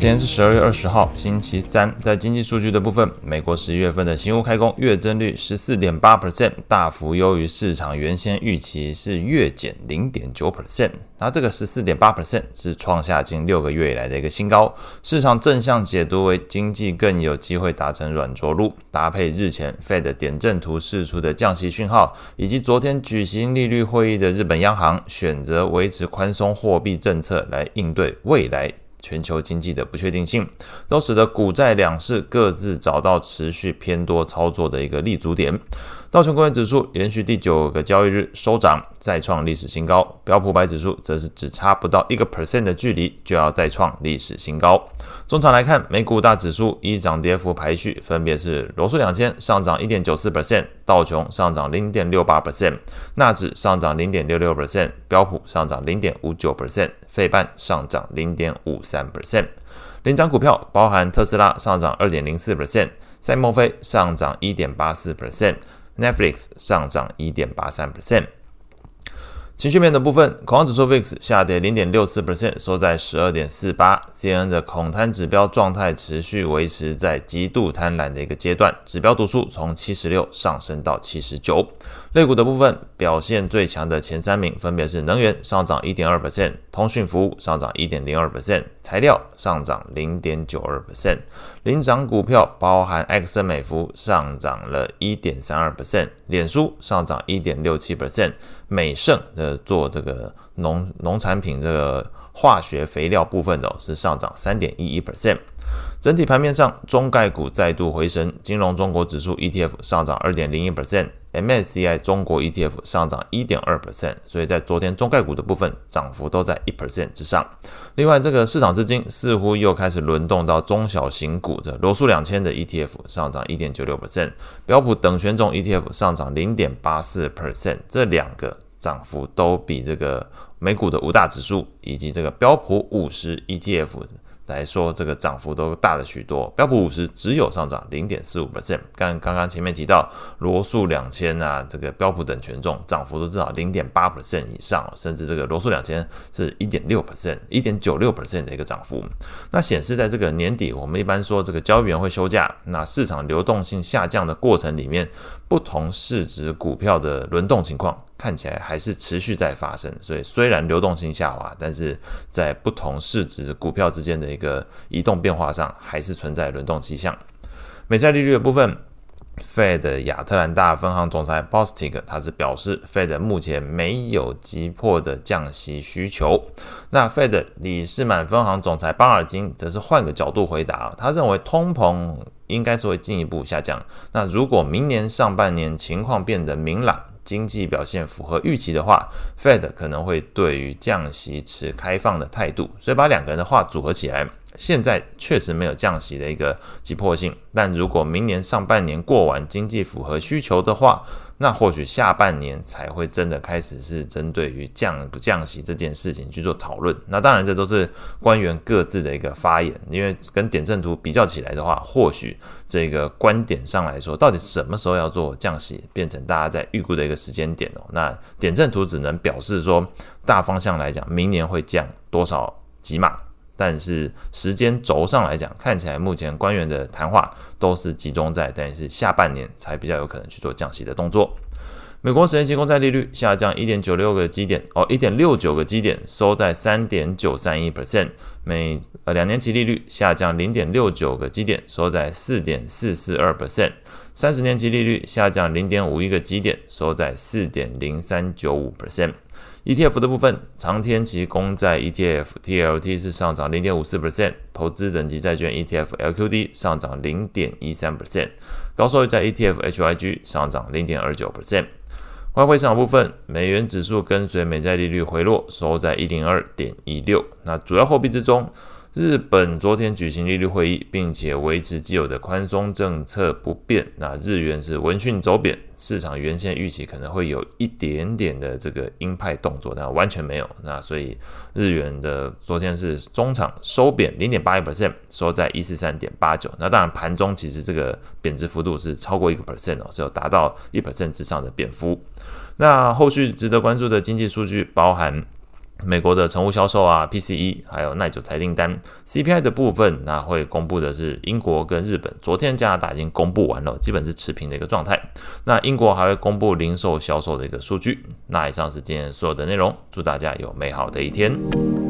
今天是十二月二十号，星期三。在经济数据的部分，美国十一月份的新屋开工月增率十四点八 percent，大幅优于市场原先预期是月减零点九 percent。那这个十四点八 percent 是创下近六个月以来的一个新高。市场正向解读为经济更有机会达成软着陆，搭配日前 Fed 点阵图释出的降息讯号，以及昨天举行利率会议的日本央行选择维持宽松货币政策来应对未来。全球经济的不确定性，都使得股债两市各自找到持续偏多操作的一个立足点。道琼工业指数连续第九个交易日收涨，再创历史新高。标普五百指数则是只差不到一个 percent 的距离，就要再创历史新高。中场来看，美股大指数依涨跌幅排序，分别是罗素两千上涨一点九四 percent，道琼上涨零点六八 percent，纳指上涨零点六六 percent，标普上涨零点五九 percent，费半上涨零点五三 percent。领涨股票包含特斯拉上涨二点零四 percent，赛默菲上涨一点八四 percent。Netflix 上涨一点八三 percent。情绪面的部分，恐慌指数 VIX 下跌零点六四 percent，收在十二点四八。CNN 的恐贪指标状态持续维持在极度贪婪的一个阶段，指标读数从七十六上升到七十九。类股的部分表现最强的前三名分别是能源上涨一点二 percent，通讯服务上涨一点零二 percent，材料上涨零点九二 percent。领涨股票包含埃克森美孚上涨了一点三二 percent，脸书上涨一点六七 percent，美胜的做这个农农产品这个化学肥料部分的是上涨三点一一 percent。整体盘面上，中概股再度回升，金融中国指数 ETF 上涨二点零一 percent，MSCI 中国 ETF 上涨一点二 percent，所以在昨天中概股的部分涨幅都在一 percent 之上。另外，这个市场资金似乎又开始轮动到中小型股，这罗素两千的 ETF 上涨一点九六 percent，标普等权重 ETF 上涨零点八四 percent，这两个涨幅都比这个美股的五大指数以及这个标普五十 ETF。来说，这个涨幅都大了许多。标普五十只有上涨零点四五 percent。刚刚刚前面提到罗素两千啊，这个标普等权重涨幅都至少零点八 percent 以上，甚至这个罗素两千是一点六 percent、一点九六 percent 的一个涨幅。那显示在这个年底，我们一般说这个交易员会休假，那市场流动性下降的过程里面，不同市值股票的轮动情况。看起来还是持续在发生，所以虽然流动性下滑，但是在不同市值股票之间的一个移动变化上，还是存在轮动迹象。美债利率的部分，Fed 亚特兰大分行总裁 Bostic 他是表示，Fed 目前没有急迫的降息需求。那 Fed 里士满分行总裁巴尔金则是换个角度回答，他认为通膨应该是会进一步下降。那如果明年上半年情况变得明朗，经济表现符合预期的话，Fed 可能会对于降息持开放的态度，所以把两个人的话组合起来。现在确实没有降息的一个急迫性，但如果明年上半年过完，经济符合需求的话，那或许下半年才会真的开始是针对于降不降息这件事情去做讨论。那当然，这都是官员各自的一个发言，因为跟点阵图比较起来的话，或许这个观点上来说，到底什么时候要做降息，变成大家在预估的一个时间点哦。那点阵图只能表示说，大方向来讲，明年会降多少几码。但是时间轴上来讲，看起来目前官员的谈话都是集中在，但是下半年才比较有可能去做降息的动作。美国十年期公债利率下降一点九六个基点，哦，一点六九个基点，收在三点九三一 percent。美呃两年期利率下降零点六九个基点，收在四点四四二 percent。三十年期利率下降零点五一个基点，收在四点零三九五 percent。ETF 的部分，长天期公债 ETF TLT 是上涨零点五四 percent，投资等级债券 ETF LQD 上涨零点一三 percent，高收益债 ETF HYG 上涨零点二九 percent。外汇市场部分，美元指数跟随美债利率回落，收在一零二点一六。那主要货币之中，日本昨天举行利率会议，并且维持既有的宽松政策不变。那日元是闻讯走贬，市场原先预期可能会有一点点的这个鹰派动作，但完全没有。那所以日元的昨天是中场收贬零点八一 percent，收在一四三点八九。那当然盘中其实这个贬值幅度是超过一个 percent 哦，是有达到一 percent 之上的贬幅。那后续值得关注的经济数据包含。美国的成屋销售啊，PCE，还有耐久财订单，CPI 的部分，那会公布的是英国跟日本。昨天加拿大已经公布完了，基本是持平的一个状态。那英国还会公布零售销售的一个数据。那以上是今天所有的内容，祝大家有美好的一天。